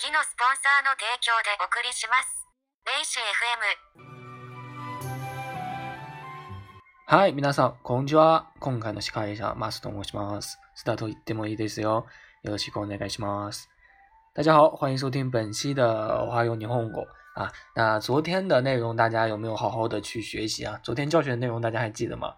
の番組は次のスポンサーの提供でお送りします。レイシ FM はい、皆さん、こんにちは。今回の司会者、マスと申します。スタート言ってもいいですよ。よろしくお願いします。大家好，欢迎收听本期的华用霓虹狗啊。那昨天的内容大家有没有好好的去学习啊？昨天教学的内容大家还记得吗？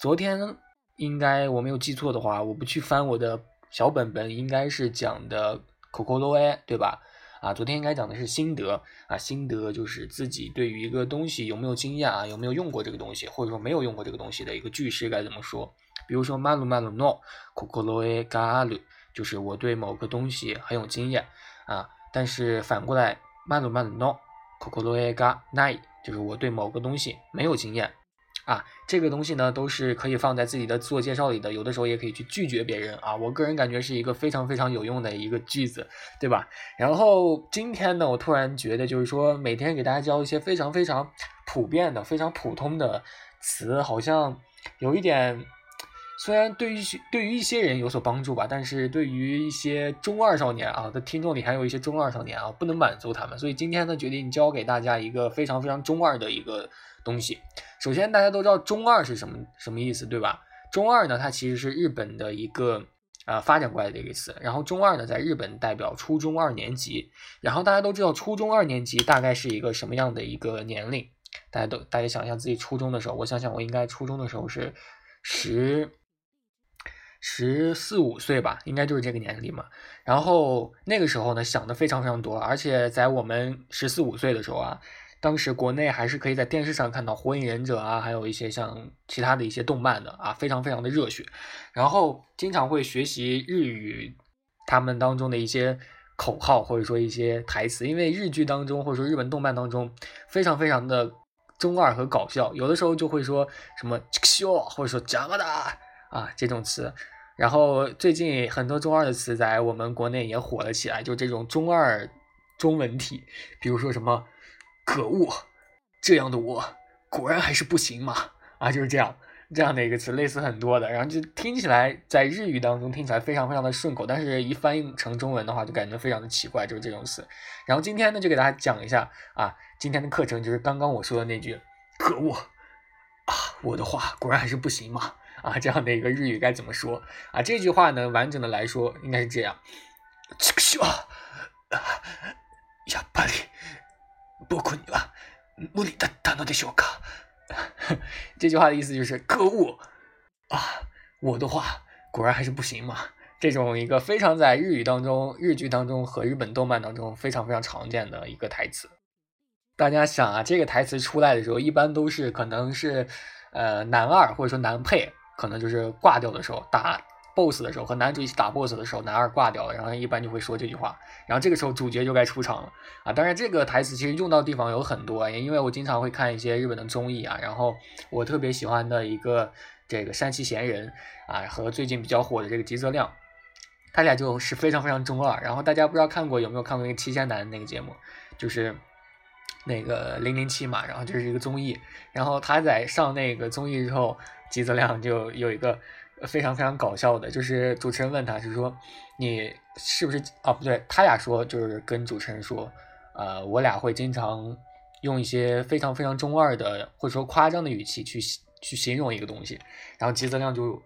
昨天应该我没有记错的话，我不去翻我的小本本，应该是讲的 Coco A，对吧？啊，昨天应该讲的是心得啊，心得就是自己对于一个东西有没有经验啊，有没有用过这个东西，或者说没有用过这个东西的一个句式该怎么说？比如说 malu malu no kokoro e garu，就是我对某个东西很有经验啊，但是反过来 malu malu no kokoro e ga nai，就是我对某个东西没有经验。啊，这个东西呢都是可以放在自己的自我介绍里的，有的时候也可以去拒绝别人啊。我个人感觉是一个非常非常有用的一个句子，对吧？然后今天呢，我突然觉得就是说，每天给大家教一些非常非常普遍的、非常普通的词，好像有一点，虽然对于对于一些人有所帮助吧，但是对于一些中二少年啊的听众里还有一些中二少年啊，不能满足他们，所以今天呢，决定教给大家一个非常非常中二的一个东西。首先，大家都知道中二是什么什么意思，对吧？中二呢，它其实是日本的一个呃发展过来的一个词。然后中二呢，在日本代表初中二年级。然后大家都知道，初中二年级大概是一个什么样的一个年龄？大家都大家想一下自己初中的时候，我想想，我应该初中的时候是十十四五岁吧，应该就是这个年龄嘛。然后那个时候呢，想的非常非常多，而且在我们十四五岁的时候啊。当时国内还是可以在电视上看到《火影忍者》啊，还有一些像其他的一些动漫的啊，非常非常的热血。然后经常会学习日语，他们当中的一些口号或者说一些台词，因为日剧当中或者说日本动漫当中非常非常的中二和搞笑，有的时候就会说什么“这个秀”或者说“加么的”啊这种词。然后最近很多中二的词在我们国内也火了起来，就这种中二中文体，比如说什么。可恶，这样的我果然还是不行嘛！啊，就是这样这样的一个词，类似很多的，然后就听起来在日语当中听起来非常非常的顺口，但是一翻译成中文的话就感觉非常的奇怪，就是这种词。然后今天呢，就给大家讲一下啊，今天的课程就是刚刚我说的那句“可恶啊，我的话果然还是不行嘛！”啊，这样的一个日语该怎么说啊？这句话呢，完整的来说应该是这样：“这个希望やっぱり。”僕には無理だったのでしょうか？这句话的意思就是可恶啊！我的话果然还是不行嘛。这种一个非常在日语当中、日剧当中和日本动漫当中非常非常常见的一个台词。大家想啊，这个台词出来的时候，一般都是可能是呃男二或者说男配， 可能就是挂掉的时候打。boss 的时候和男主一起打 boss 的时候，男二挂掉了，然后一般就会说这句话，然后这个时候主角就该出场了啊！当然，这个台词其实用到地方有很多，因为我经常会看一些日本的综艺啊，然后我特别喜欢的一个这个山崎贤人啊，和最近比较火的这个吉泽亮，他俩就是非常非常中二。然后大家不知道看过有没有看过那个七仙男那个节目，就是那个零零七嘛，然后就是一个综艺，然后他在上那个综艺之后，吉泽亮就有一个。非常非常搞笑的，就是主持人问他是说，你是不是啊？不对，他俩说就是跟主持人说，呃，我俩会经常用一些非常非常中二的或者说夸张的语气去去形容一个东西。然后吉泽亮就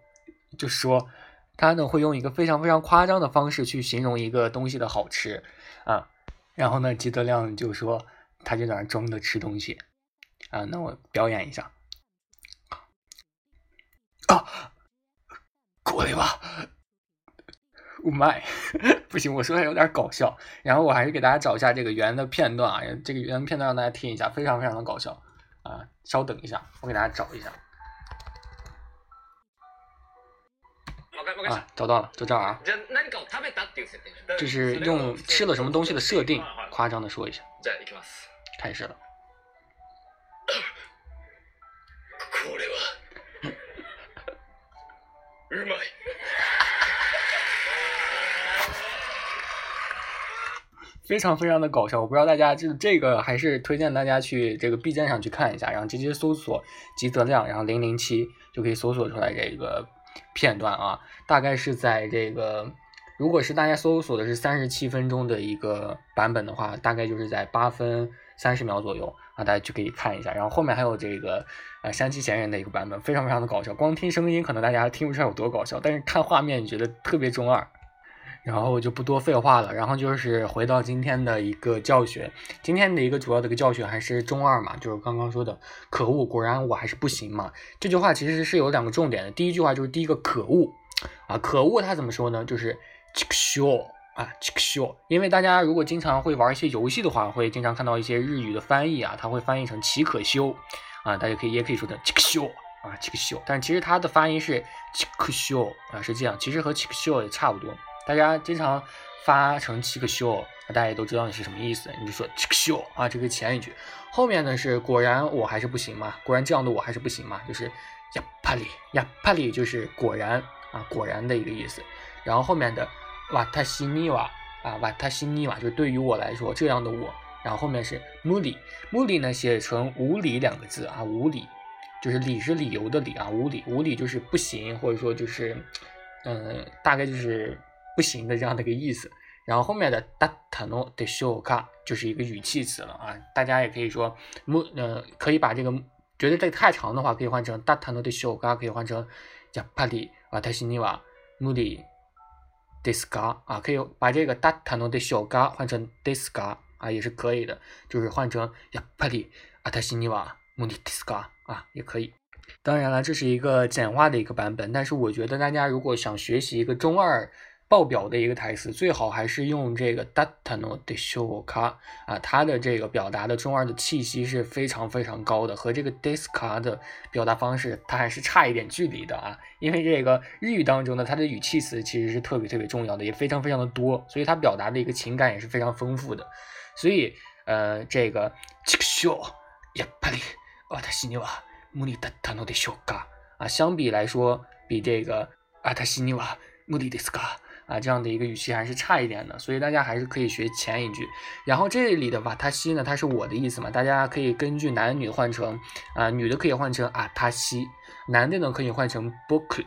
就说，他呢会用一个非常非常夸张的方式去形容一个东西的好吃啊。然后呢，吉泽亮就说，他就在那装的吃东西啊。那我表演一下啊。过来吧，雾霾，不行，我说的有点搞笑。然后我还是给大家找一下这个原的片段啊，这个原片段让大家听一下，非常非常的搞笑啊。稍等一下，我给大家找一下。啊，找到了，就这儿啊。这是用吃了什么东西的设定，夸张的说一下。开始了。非常非常的搞笑，我不知道大家就是这个，还是推荐大家去这个 B 站上去看一下，然后直接搜索吉泽亮，然后零零七就可以搜索出来这个片段啊，大概是在这个如果是大家搜索的是三十七分钟的一个版本的话，大概就是在八分三十秒左右啊，大家就可以看一下。然后后面还有这个呃山崎贤人的一个版本，非常非常的搞笑。光听声音可能大家听不出来有多搞笑，但是看画面你觉得特别中二。然后我就不多废话了，然后就是回到今天的一个教学。今天的一个主要的一个教学还是中二嘛，就是刚刚说的可恶，果然我还是不行嘛。这句话其实是有两个重点的，第一句话就是第一个可恶啊，可恶它怎么说呢？就是 chikusho 啊 c h i k s h o 因为大家如果经常会玩一些游戏的话，会经常看到一些日语的翻译啊，它会翻译成奇可修啊，大家可以也可以说成 c h i k s h o 啊 c h i k s h o 但其实它的发音是 c h i k s h o 啊，是这样，其实和 c h i k s h o 也差不多。大家经常发成七个秀，那大家也都知道你是什么意思，你就说七个秀啊，这个前一句，后面呢是果然我还是不行嘛，果然这样的我还是不行嘛，就是呀帕里呀帕里就是果然啊果然的一个意思，然后后面的瓦塔西尼瓦啊瓦塔西尼瓦就对于我来说这样的我，然后后面是穆里穆里呢写成无理两个字啊无理就是理是理由的理啊无理无理就是不行或者说就是嗯大概就是。不行的这样的一个意思，然后后面的 datano de shoka 就是一个语气词了啊，大家也可以说木呃可以把这个觉得这个太长的话可以换成 datano de shoka，可以换成 yapari watashi ni disga 啊可以把这个搭塔诺的小嘎换成 disga 啊也是可以的就是换成亚帕里阿塔西尼瓦蒙迪提斯嘎啊也可以。当然了这是一个简化的一个版本但是我觉得大家如果想学习一个中二爆表的一个台词，最好还是用这个 datano de shoka 啊，它的这个表达的中二的气息是非常非常高的，和这个 deska 的表达方式它还是差一点距离的啊。因为这个日语当中呢，它的语气词其实是特别特别重要的，也非常非常的多，所以它表达的一个情感也是非常丰富的。所以呃，这个 chikusho yapari watashi ni wa muri datano de shoka 啊，相比来说，比这个 watashi ni wa muri desu ka 啊，这样的一个语气还是差一点的，所以大家还是可以学前一句。然后这里的瓦塔西呢，它是我的意思嘛，大家可以根据男女换成啊，女的可以换成阿塔西，男的呢可以换成 boku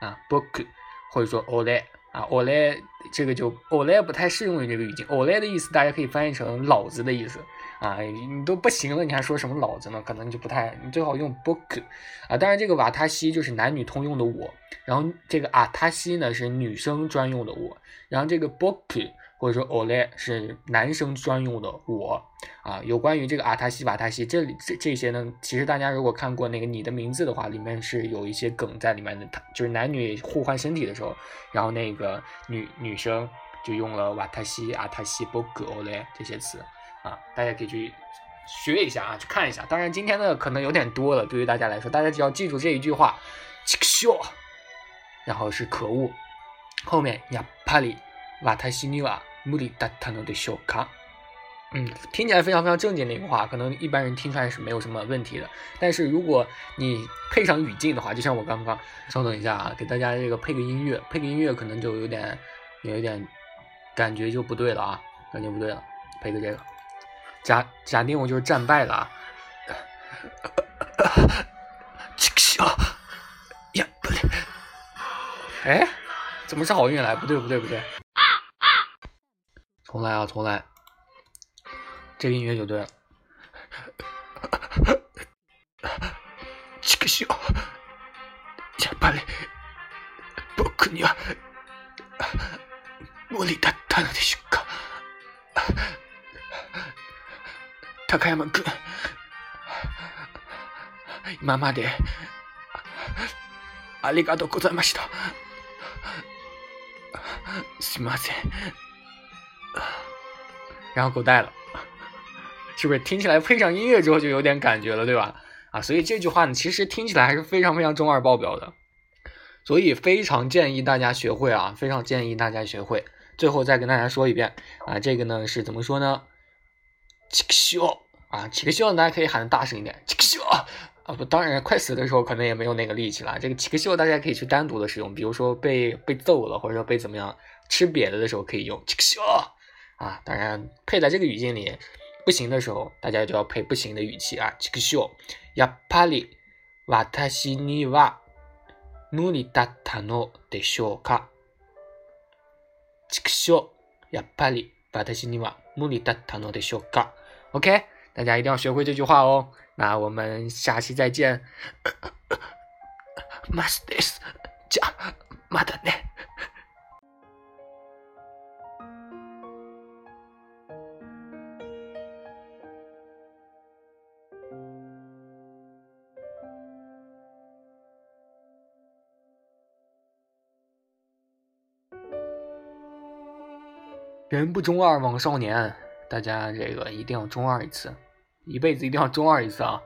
啊 boku，或者说 ole 啊 ole，这个就 ole 不太适用于这个语境，ole 的意思大家可以翻译成老子的意思。啊，你都不行了，你还说什么老子呢？可能就不太，你最好用 book 啊。当然，这个瓦塔西就是男女通用的我，然后这个阿塔西呢是女生专用的我，然后这个 book 或者说 ole 是男生专用的我啊。有关于这个阿塔西、瓦塔西这里这这些呢，其实大家如果看过那个你的名字的话，里面是有一些梗在里面的，就是男女互换身体的时候，然后那个女女生就用了瓦塔西、阿塔西、book、ole 这些词。啊，大家可以去学一下啊，去看一下。当然，今天的可能有点多了，对于大家来说，大家只要记住这一句话，然后是可恶，后面呀帕里瓦塔西尼瓦穆里达塔诺的小卡，嗯，听起来非常非常正经的一个话，可能一般人听出来是没有什么问题的。但是如果你配上语境的话，就像我刚刚，稍等一下啊，给大家这个配个音乐，配个音乐可能就有点有一点感觉就不对了啊，感觉不对了，配个这个。假假定我就是战败了啊！呀，不对，哎，怎么是好运来？不对，不对，不对，重来啊，重来，这个音乐就对了。这个笑，やっぱり僕には無理だったのでしょうか。 高山君、今まで、ありがとうございました。すみません。然后狗带了，是不是听起来配上音乐之后就有点感觉了，对吧？啊，所以这句话呢，其实听起来还是非常非常中二爆表的，所以非常建议大家学会啊，非常建议大家学会。最后再跟大家说一遍啊，这个呢是怎么说呢？ 七个笑啊，七个笑，大家可以喊的大声一点。七个笑啊，不，当然快死的时候可能也没有那个力气了。这个七个笑大家可以去单独的使用，比如说被被揍了，或者说被怎么样吃瘪了的时候可以用七个笑啊。当然配在这个语境里不行的时候，大家就要配不行的语气啊。七个笑，やっぱり私には無理だったのでしょうか。 しょう。やっぱり私には無理だったのでしょうか。 OK，大家一定要学会这句话哦。那我们下期再见。マスです。じゃあまたね。人不中二枉少年， 大家这个一定要中二一次，一辈子一定要中二一次啊！